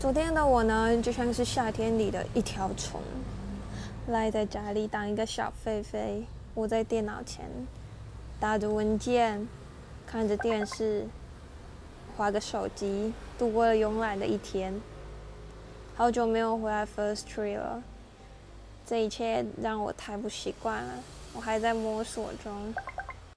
昨天的我呢就像是夏天里的一条虫赖在家里当一个小狒狒窝在电脑前打着文件看着电视划个手机度过了慵懒的一天。好久没有回来 first tree 了这一切让我太不习惯了我还在摸索中。